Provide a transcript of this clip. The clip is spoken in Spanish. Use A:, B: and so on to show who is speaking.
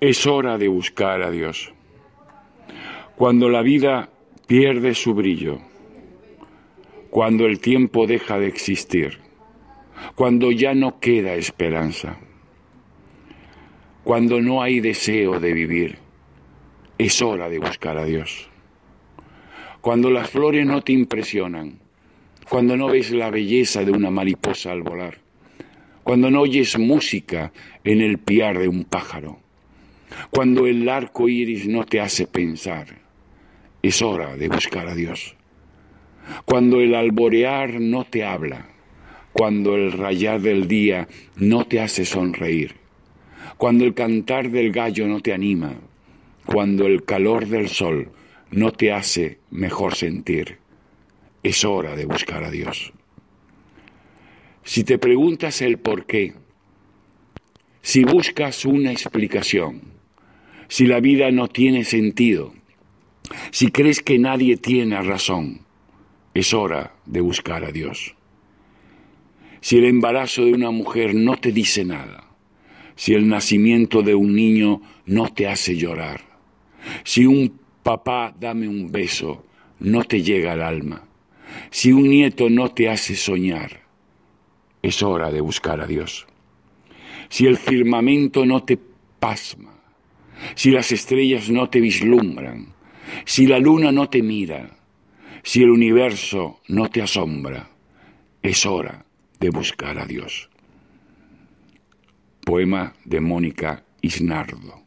A: Es hora de buscar a Dios. Cuando la vida pierde su brillo, cuando el tiempo deja de existir, cuando ya no queda esperanza, cuando no hay deseo de vivir, es hora de buscar a Dios. Cuando las flores no te impresionan, cuando no ves la belleza de una mariposa al volar, cuando no oyes música en el piar de un pájaro, cuando el arco iris no te hace pensar, es hora de buscar a Dios. Cuando el alborear no te habla, cuando el rayar del día no te hace sonreír, cuando el cantar del gallo no te anima, cuando el calor del sol no te hace mejor sentir, es hora de buscar a Dios. Si te preguntas el por qué, si buscas una explicación, si la vida no tiene sentido, si crees que nadie tiene razón, es hora de buscar a Dios. Si el embarazo de una mujer no te dice nada, si el nacimiento de un niño no te hace llorar, si un papá dame un beso no te llega al alma, si un nieto no te hace soñar, es hora de buscar a Dios. Si el firmamento no te pasma, si las estrellas no te vislumbran, si la luna no te mira, si el universo no te asombra, es hora de buscar a Dios. Poema de Mónica Isnardo.